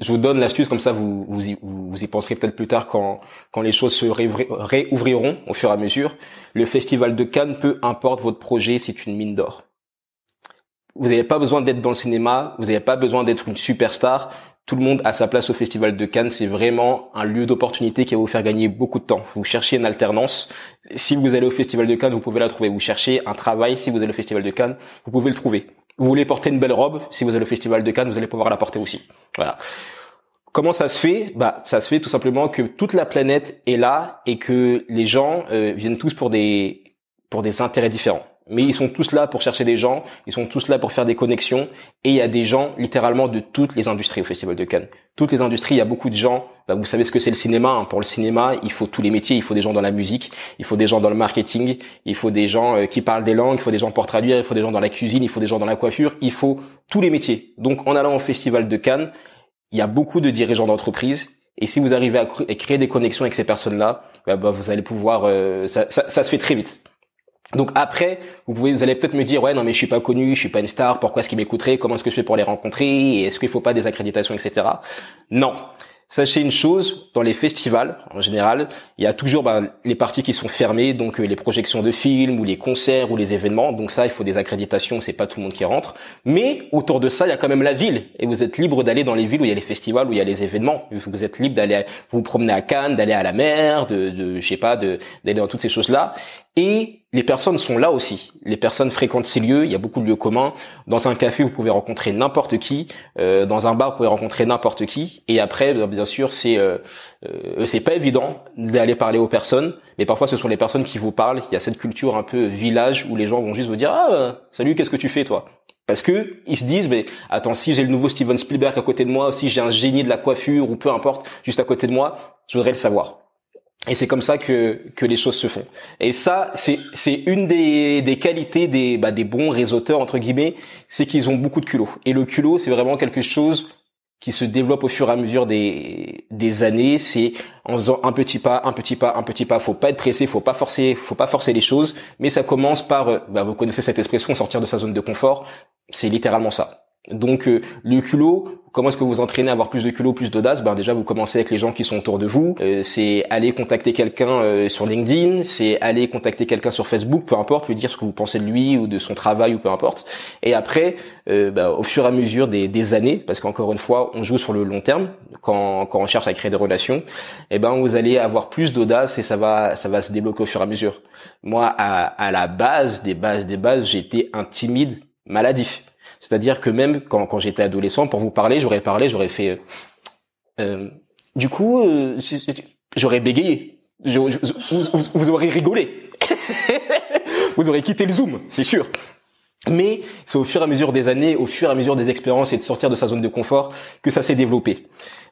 Je vous donne l'astuce comme ça, vous vous y, vous y penserez peut-être plus tard quand quand les choses se réouvriront au fur et à mesure. Le festival de Cannes, peu importe votre projet, c'est une mine d'or. Vous n'avez pas besoin d'être dans le cinéma, vous n'avez pas besoin d'être une superstar. Tout le monde a sa place au Festival de Cannes. C'est vraiment un lieu d'opportunité qui va vous faire gagner beaucoup de temps. Vous cherchez une alternance. Si vous allez au Festival de Cannes, vous pouvez la trouver. Vous cherchez un travail. Si vous allez au Festival de Cannes, vous pouvez le trouver. Vous voulez porter une belle robe. Si vous allez au Festival de Cannes, vous allez pouvoir la porter aussi. Voilà. Comment ça se fait? Bah, ça se fait tout simplement que toute la planète est là et que les gens euh, viennent tous pour des pour des intérêts différents mais ils sont tous là pour chercher des gens, ils sont tous là pour faire des connexions, et il y a des gens littéralement de toutes les industries au Festival de Cannes. Toutes les industries, il y a beaucoup de gens, bah, vous savez ce que c'est le cinéma, hein. pour le cinéma, il faut tous les métiers, il faut des gens dans la musique, il faut des gens dans le marketing, il faut des gens euh, qui parlent des langues, il faut des gens pour traduire, il faut des gens dans la cuisine, il faut des gens dans la coiffure, il faut tous les métiers. Donc en allant au Festival de Cannes, il y a beaucoup de dirigeants d'entreprise, et si vous arrivez à, créer des connexions avec ces personnes-là, bah, bah, vous allez pouvoir, euh, ça, ça, ça se fait très vite. Donc après, vous pouvez, vous allez peut-être me dire, ouais, non, mais je suis pas connu, je suis pas une star, pourquoi est-ce qu'ils m'écouteraient, comment est-ce que je fais pour les rencontrer, est-ce qu'il faut pas des accréditations, etc. Non. Sachez une chose, dans les festivals, en général, il y a toujours ben, les parties qui sont fermées, donc euh, les projections de films ou les concerts ou les événements. Donc ça, il faut des accréditations, c'est pas tout le monde qui rentre. Mais autour de ça, il y a quand même la ville, et vous êtes libre d'aller dans les villes où il y a les festivals, où il y a les événements. Vous êtes libre d'aller vous promener à Cannes, d'aller à la mer, de, de je sais pas, d'aller dans toutes ces choses-là. Et les personnes sont là aussi. Les personnes fréquentent ces lieux. Il y a beaucoup de lieux communs. Dans un café, vous pouvez rencontrer n'importe qui. Euh, dans un bar, vous pouvez rencontrer n'importe qui. Et après, euh, bien sûr, c'est euh, euh, c'est pas évident d'aller parler aux personnes, mais parfois ce sont les personnes qui vous parlent. Il y a cette culture un peu village où les gens vont juste vous dire ah salut, qu'est-ce que tu fais toi? Parce que ils se disent mais attends si j'ai le nouveau Steven Spielberg à côté de moi, si j'ai un génie de la coiffure ou peu importe juste à côté de moi, je voudrais le savoir. Et c'est comme ça que, que les choses se font. Et ça, c'est, c'est une des, des qualités des, bah, des bons réseauteurs, entre guillemets, c'est qu'ils ont beaucoup de culot. Et le culot, c'est vraiment quelque chose qui se développe au fur et à mesure des, des années. C'est en faisant un petit pas, un petit pas, un petit pas. Faut pas être pressé, faut pas forcer, faut pas forcer les choses. Mais ça commence par, euh, bah, vous connaissez cette expression, sortir de sa zone de confort. C'est littéralement ça. Donc euh, le culot, comment est-ce que vous entraînez à avoir plus de culot, plus d'audace? Ben déjà vous commencez avec les gens qui sont autour de vous. Euh, c'est aller contacter quelqu'un euh, sur LinkedIn, c'est aller contacter quelqu'un sur Facebook, peu importe, lui dire ce que vous pensez de lui ou de son travail ou peu importe. Et après, ben, au fur et à mesure des, années, parce qu'encore une fois, on joue sur le long terme quand, quand on cherche à créer des relations, et eh ben vous allez avoir plus d'audace et ça va ça va se débloquer au fur et à mesure. Moi, à, à la base des bases des bases, j'étais un timide maladif. C'est-à-dire que même quand, j'étais adolescent, pour vous parler, j'aurais parlé, j'aurais fait... Euh, euh du coup, euh, j'aurais bégayé. vous, vous, aurez rigolé. vous aurez quitté le Zoom, c'est sûr. Mais c'est au fur et à mesure des années, au fur et à mesure des expériences et de sortir de sa zone de confort que ça s'est développé.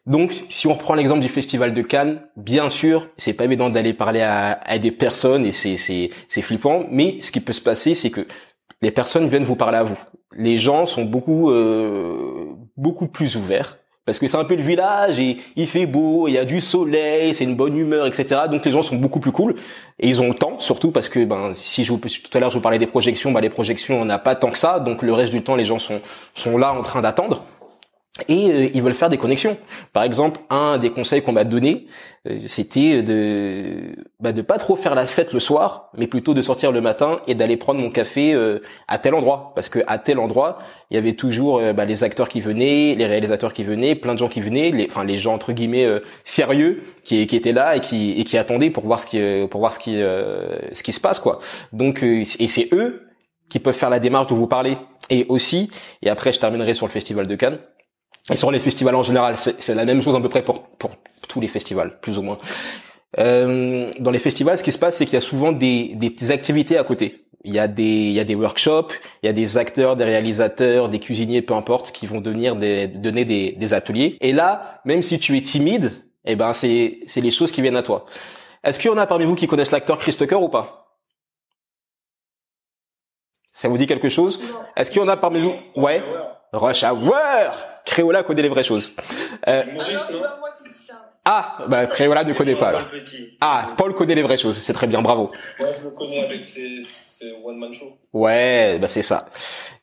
Donc, si on reprend l'exemple du festival de Cannes, bien sûr, c'est pas évident d'aller parler à, des personnes et c'est flippant. Mais ce qui peut se passer, c'est que les personnes viennent vous parler à vous. Les gens sont beaucoup euh, beaucoup plus ouverts. Parce que c'est un peu le village et il fait beau, il y a du soleil, c'est une bonne humeur, etc. Donc les gens sont beaucoup plus cool. Et ils ont le temps, surtout parce que ben si je vous, tout à l'heure je vous parlais des projections, ben les projections on n'a pas tant que ça, donc le reste du temps les gens sont sont là en train d'attendre et euh, ils veulent faire des connexions. Par exemple, un des conseils qu'on m'a donné, euh, c'était de bah, de pas trop faire la fête le soir, mais plutôt de sortir le matin et d'aller prendre mon café euh, à tel endroit, parce que à tel endroit, il y avait toujours bah, les acteurs qui venaient, les réalisateurs qui venaient, plein de gens qui venaient, les, enfin les gens entre guillemets sérieux qui, qui étaient là et qui et qui attendaient pour voir ce qui pour voir ce qui ce qui se passe quoi. Donc et c'est eux qui peuvent faire la démarche de vous parler. Et aussi, et après je terminerai sur le festival de Cannes et sur les festivals en général, c'est la même chose à peu près pour, pour tous les festivals, plus ou moins. Euh, dans les festivals, ce qui se passe, c'est qu'il y a souvent des, des, activités à côté. Il y a des, il y a des workshops, il y a des acteurs, des réalisateurs, des cuisiniers, peu importe, qui vont venir des, donner des, des ateliers. Et là, même si tu es timide, eh ben c'est, c'est les choses qui viennent à toi. Est-ce qu'il y en a parmi vous qui connaissent l'acteur Chris Tucker ou pas? Ça vous dit quelque chose? Est-ce qu'il y en a parmi vous? Ouais. Rush Hour Créola connaît les vraies choses. Euh, ah, bah Créola ne connaît pas alors. Ah, Paul connaît les vraies choses, c'est très bien, bravo. Moi je le connais avec ses, one man show. Ouais, bah c'est ça.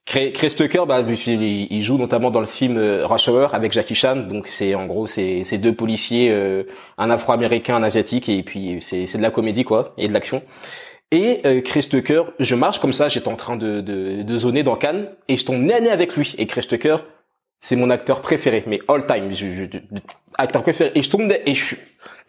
Chris Tucker, bah, il joue notamment dans le film euh, Rush Hour avec Jackie Chan. Donc c'est en gros c'est deux policiers, euh, un Afro-américain, un asiatique, et puis c'est de la comédie quoi et de l'action. Et euh, Chris Tucker, je marche comme ça, j'étais en train de, de, de zoner dans Cannes et je tombe nez avec lui. Et Chris Tucker, c'est mon acteur préféré, mais all time, je, acteur préféré. Et je tombe et je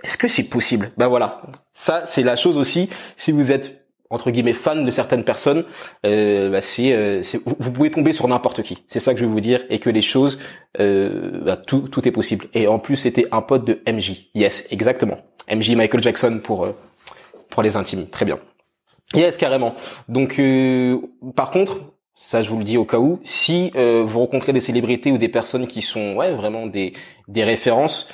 est-ce que c'est possible? Ben voilà, ça c'est la chose aussi. Si vous êtes entre guillemets fan de certaines personnes, euh, bah c'est, vous, pouvez tomber sur n'importe qui. C'est ça que je veux vous dire et que les choses, euh, bah, tout, tout est possible. Et en plus, c'était un pote de MJ. Yes, exactement. MJ Michael Jackson pour euh, pour les intimes. Très bien. Yes, carrément. Donc, euh, par contre, ça je vous le dis au cas où, si euh, vous rencontrez des célébrités ou des personnes qui sont ouais vraiment des des références,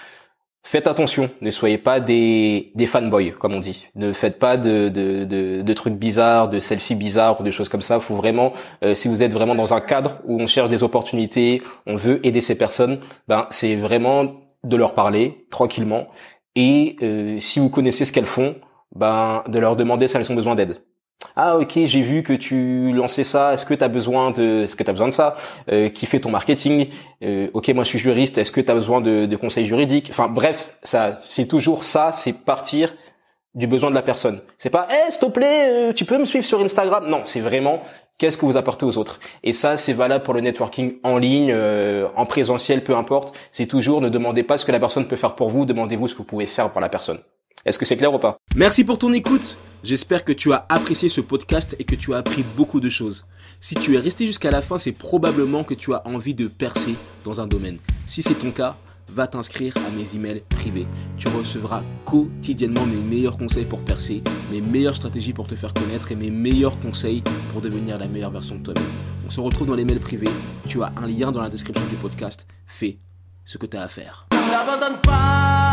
faites attention, ne soyez pas des, des fanboys, comme on dit. Ne faites pas de, de, de, de trucs bizarres, de selfies bizarres ou des choses comme ça. Faut vraiment, euh, si vous êtes vraiment dans un cadre où on cherche des opportunités, on veut aider ces personnes, ben c'est vraiment de leur parler tranquillement. Et euh, si vous connaissez ce qu'elles font, ben de leur demander si elles ont besoin d'aide. Ah ok, j'ai vu que tu lançais ça. Est-ce que tu as besoin de, est-ce que tu as besoin de ça? Euh, Qui fait ton marketing? Euh, Ok, moi je suis juriste. Est-ce que tu as besoin de, de conseils juridiques? Enfin bref, ça, c'est toujours ça. C'est partir du besoin de la personne. C'est pas, eh, s'il te plaît, euh, tu peux me suivre sur Instagram? Non, c'est vraiment qu'est-ce que vous apportez aux autres? Et ça, c'est valable pour le networking en ligne, euh, en présentiel, peu importe. C'est toujours ne demandez pas ce que la personne peut faire pour vous, demandez-vous ce que vous pouvez faire pour la personne. Est-ce que c'est clair ou pas? Merci pour ton écoute. J'espère que tu as apprécié ce podcast et que tu as appris beaucoup de choses. Si tu es resté jusqu'à la fin, c'est probablement que tu as envie de percer dans un domaine. Si c'est ton cas, va t'inscrire à mes emails privés. Tu recevras quotidiennement mes meilleurs conseils pour percer, mes meilleures stratégies pour te faire connaître et mes meilleurs conseils pour devenir la meilleure version de toi-même. On se retrouve dans les mails privés. Tu as un lien dans la description du podcast. Fais ce que tu as à faire. N'abandonne pas,